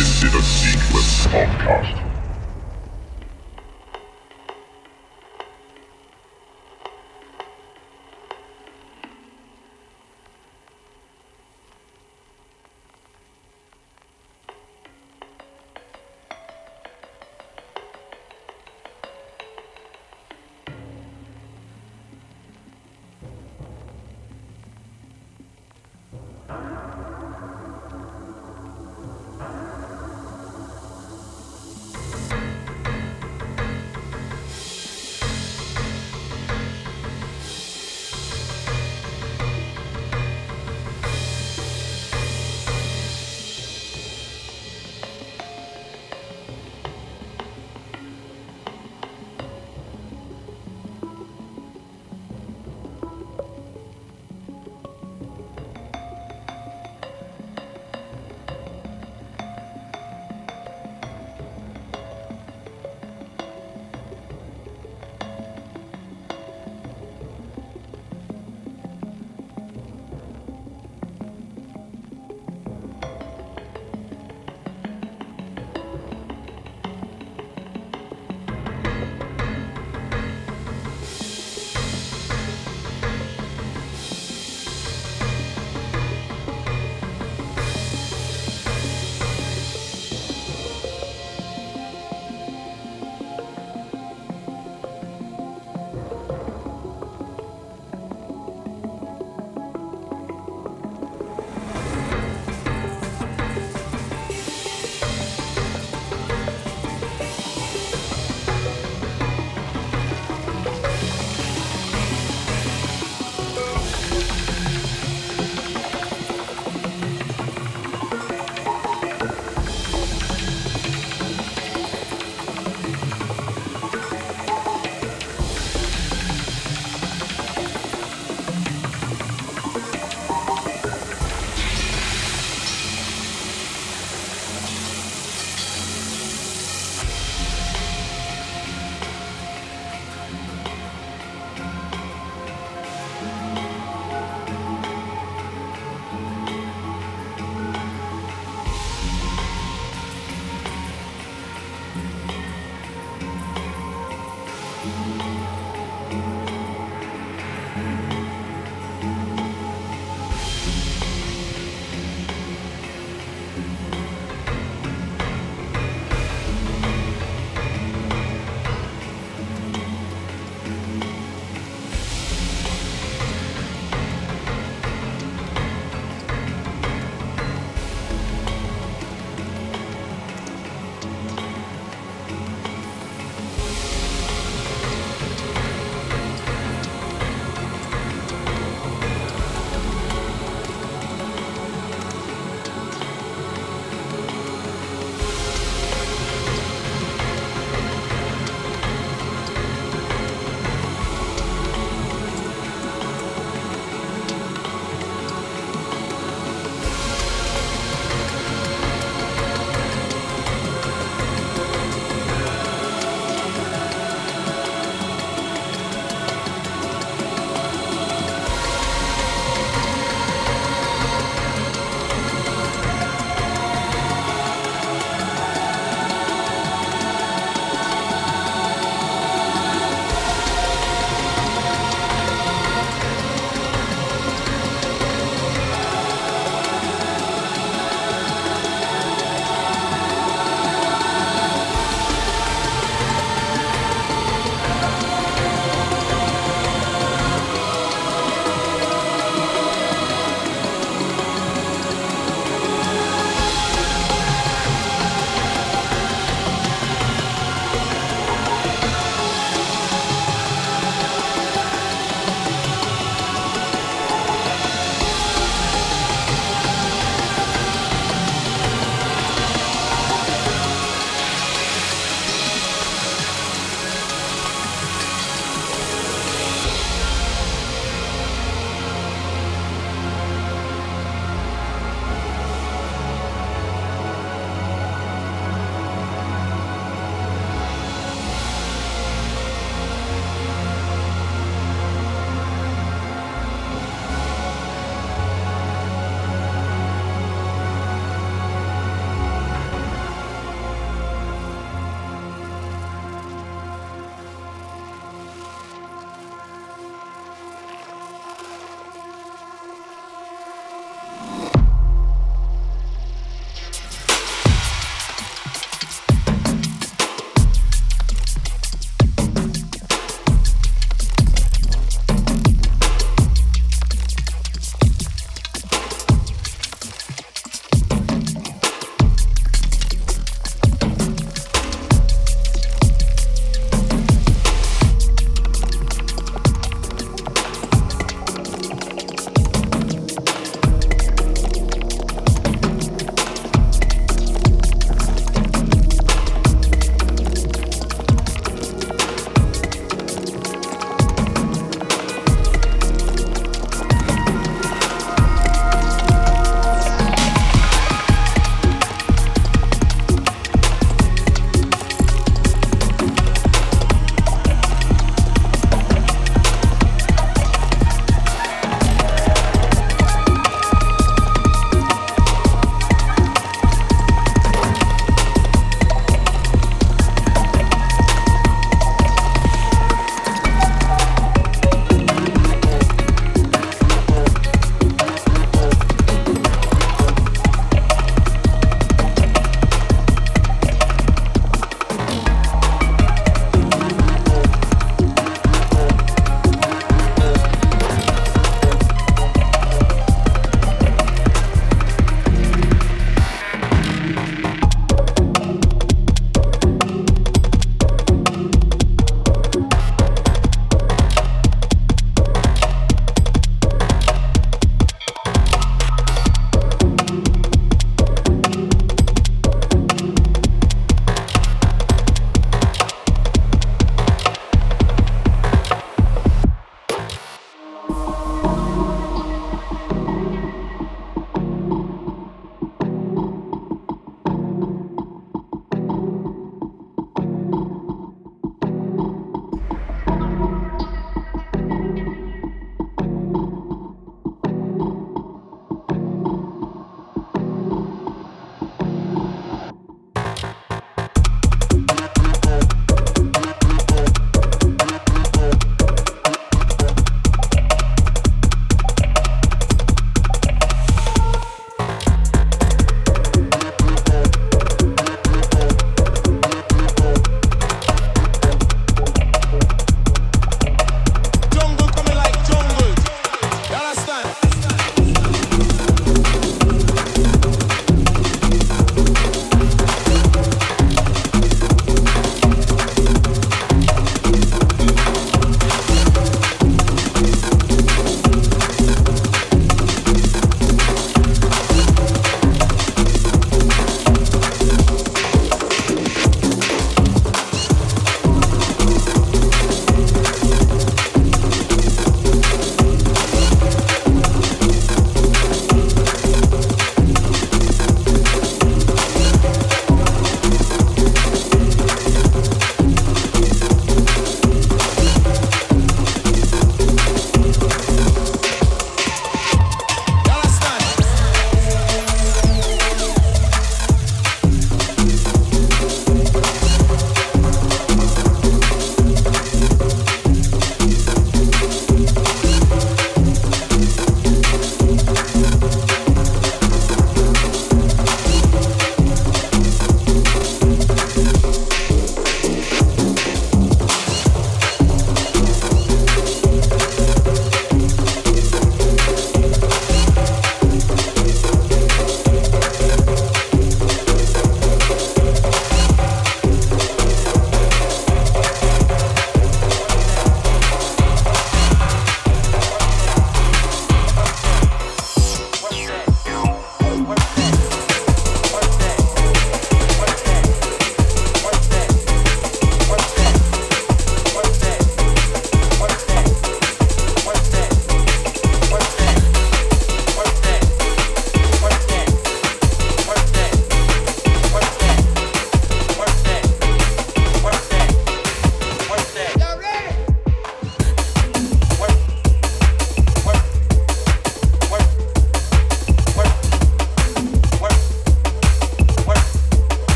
This is a Sequence Podcast.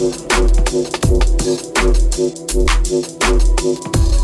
Thank you.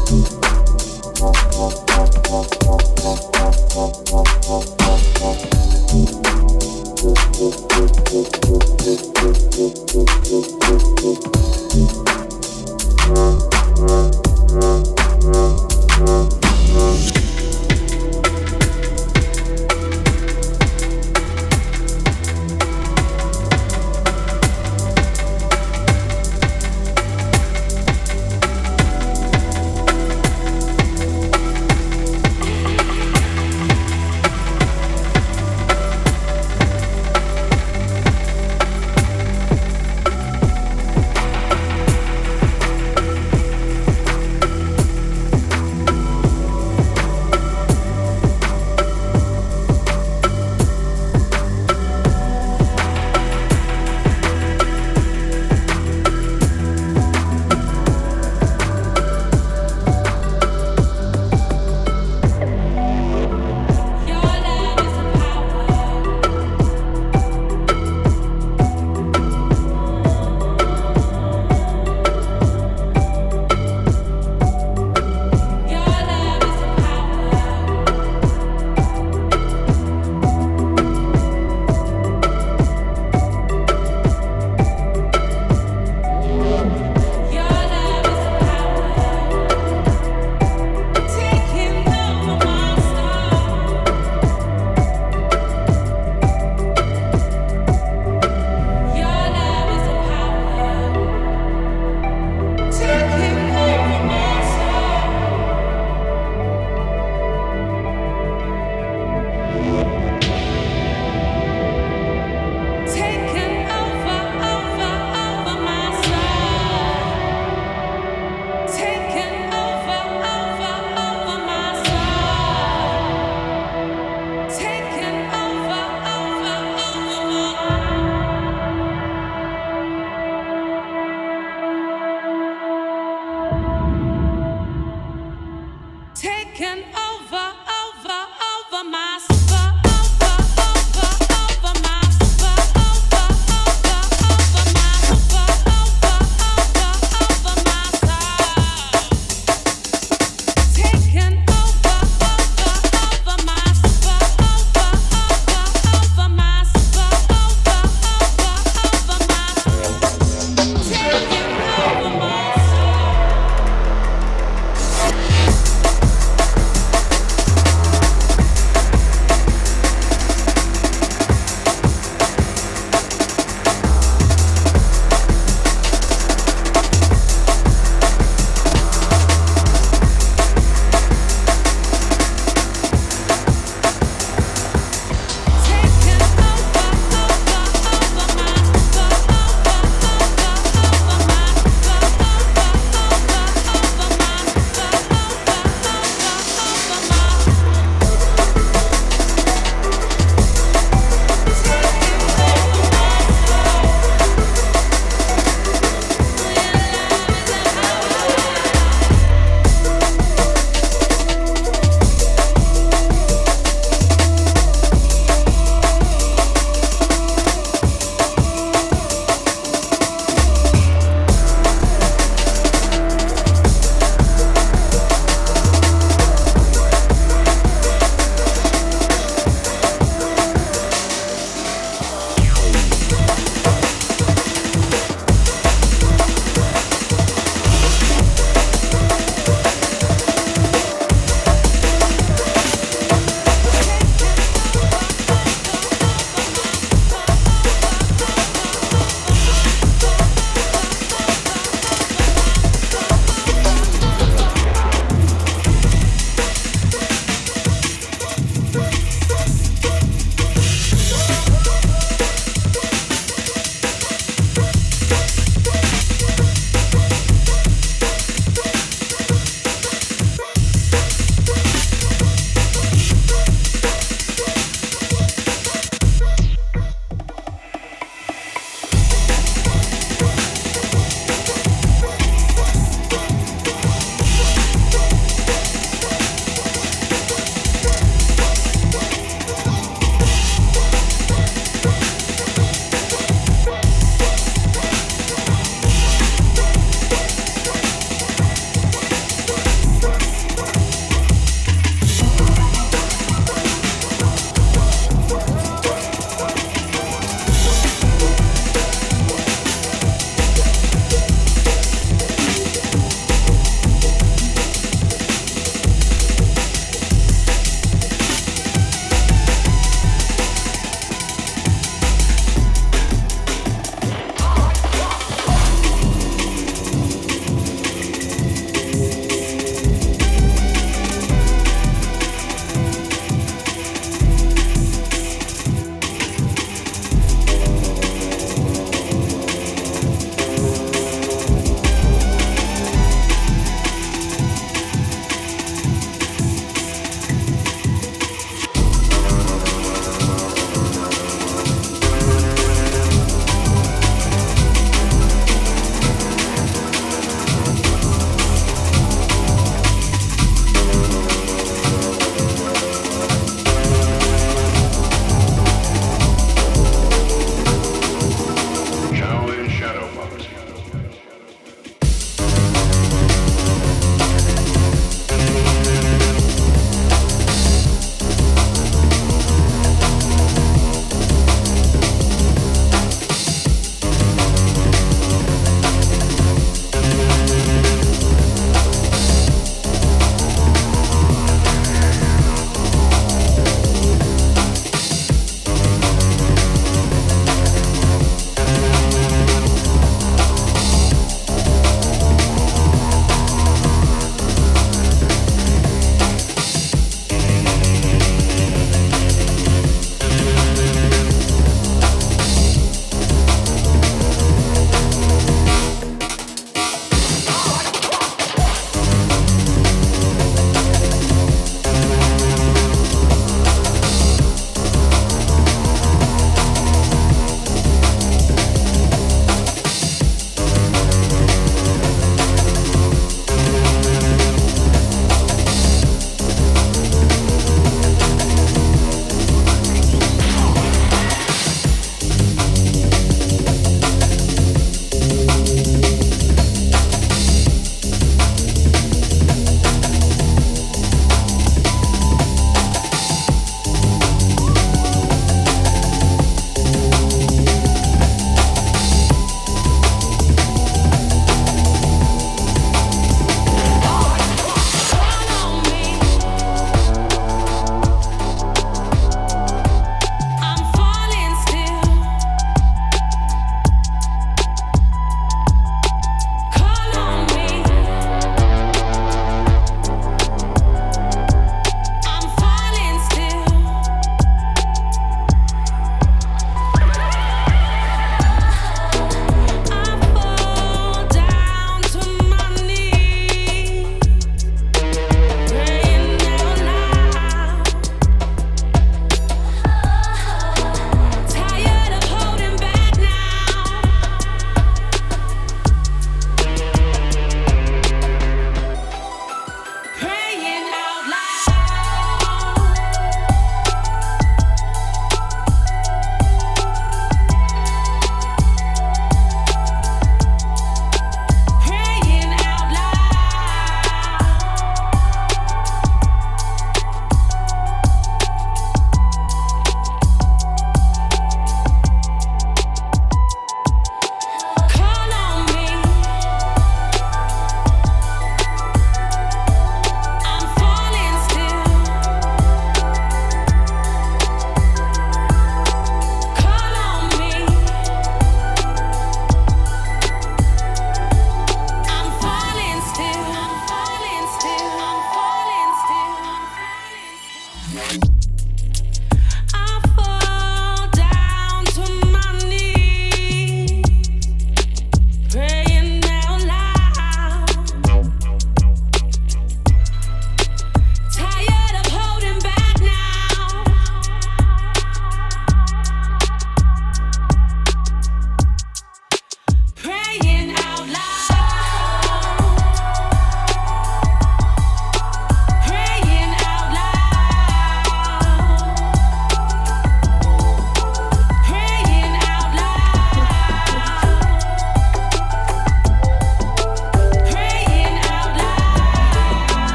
Bye.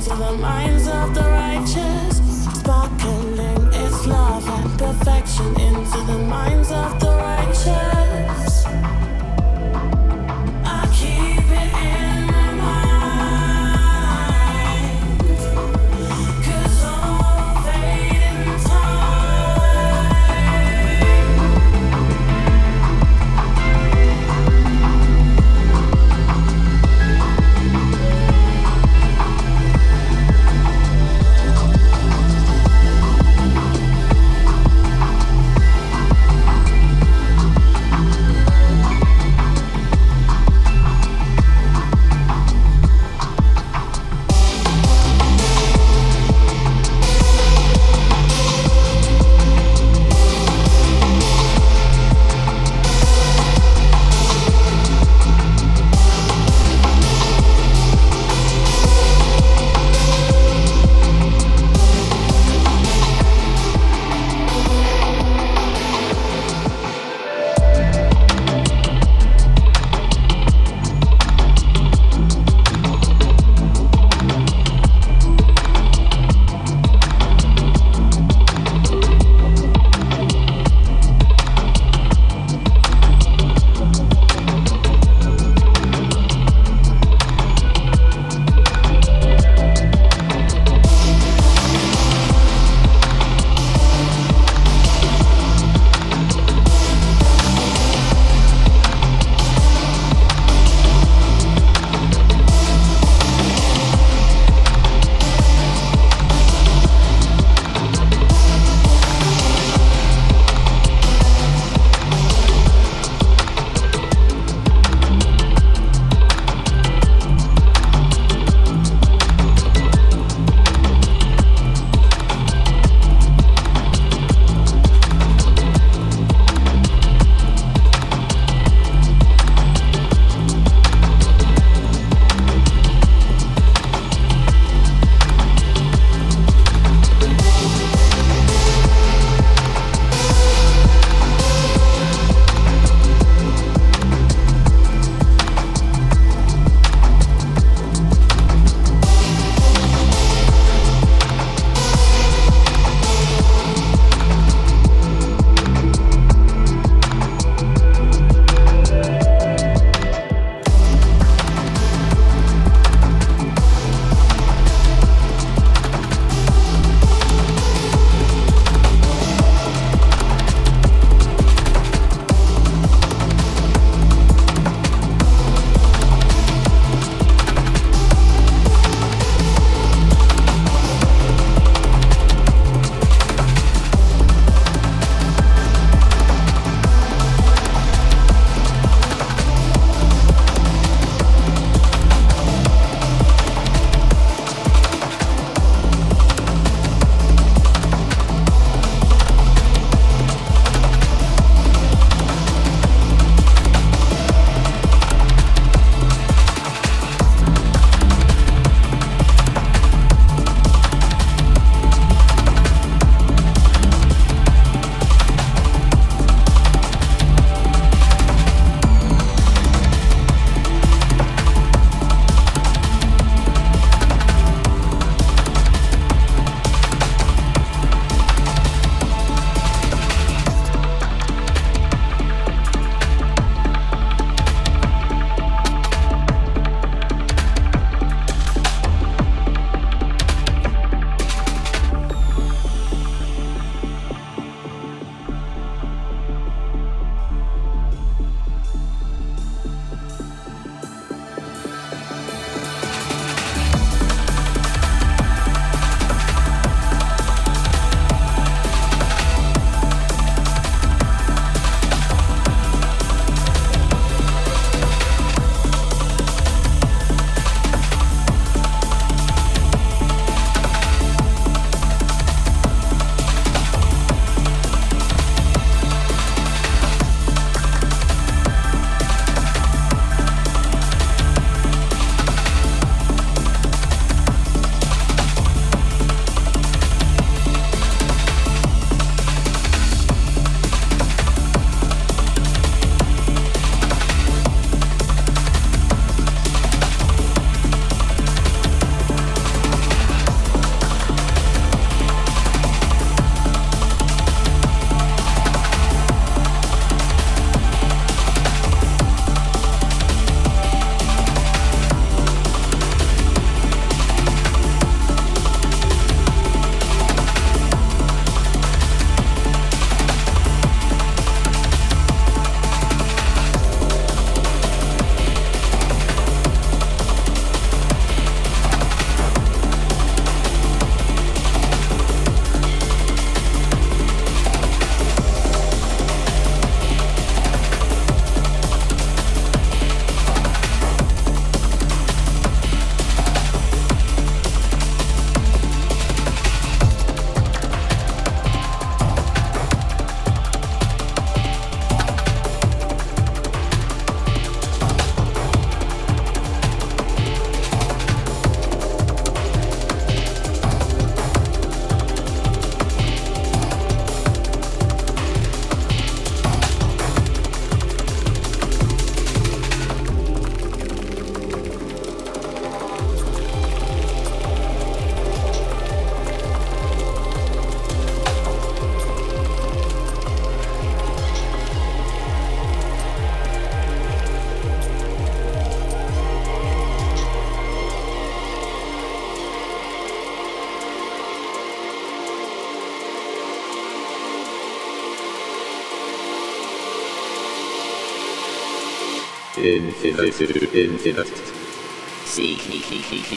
into the minds of the righteous. Sparkling its love and perfection into the minds of the righteous.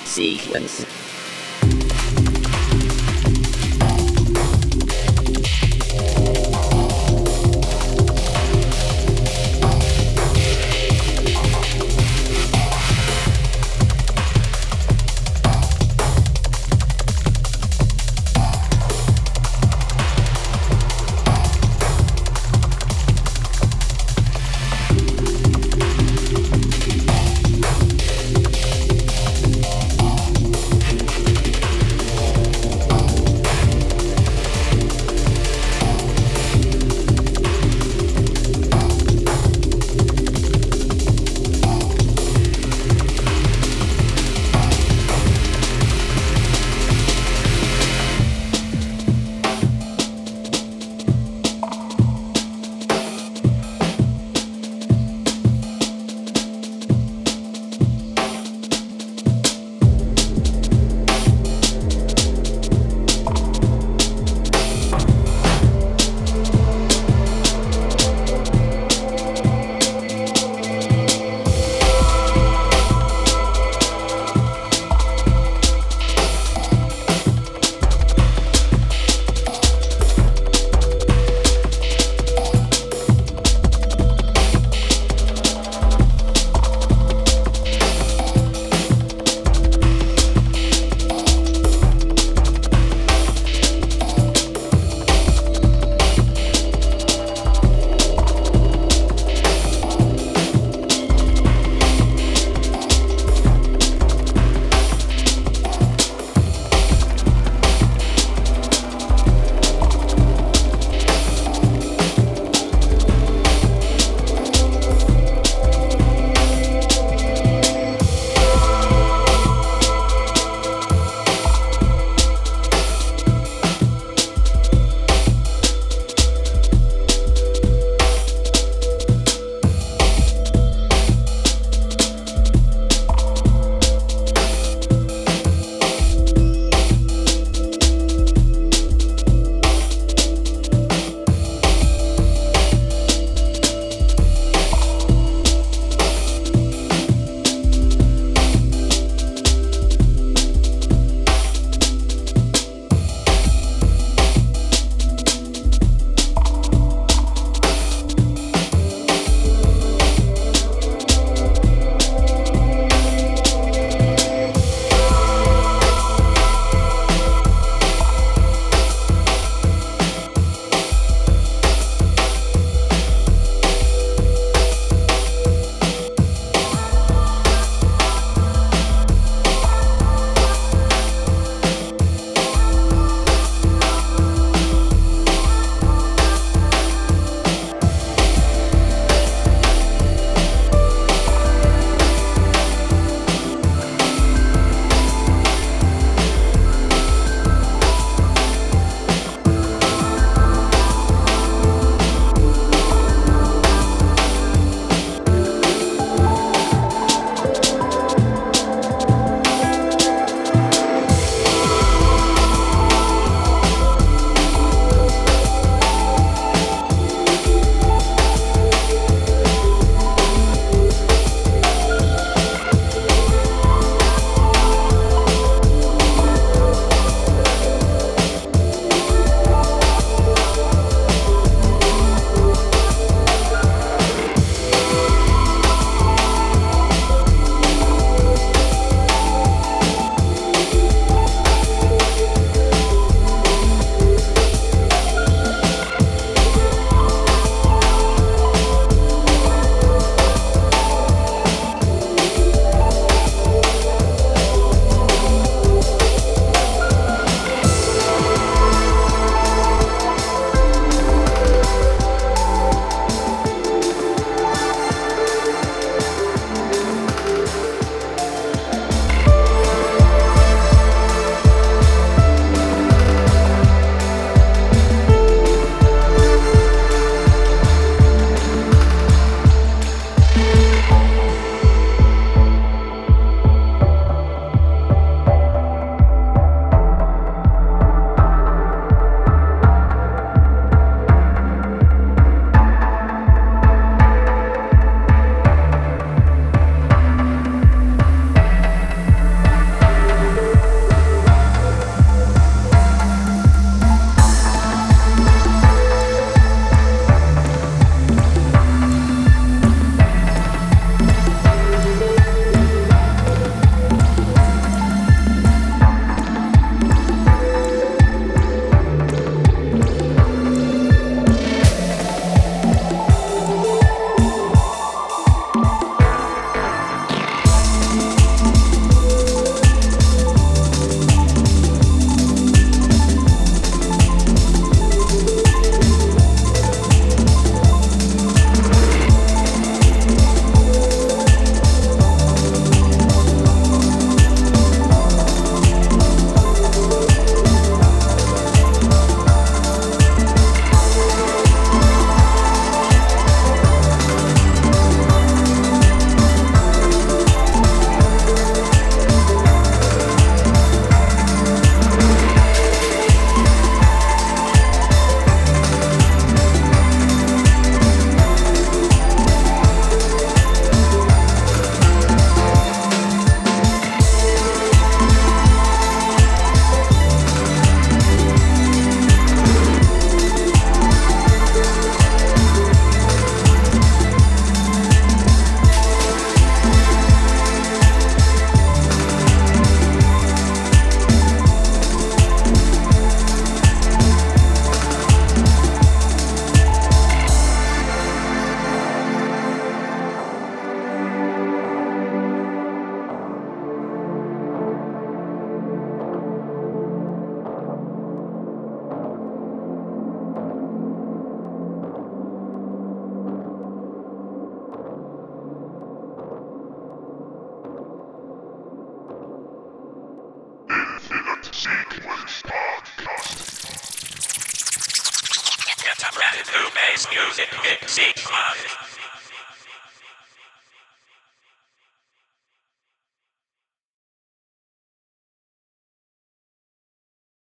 Sequence.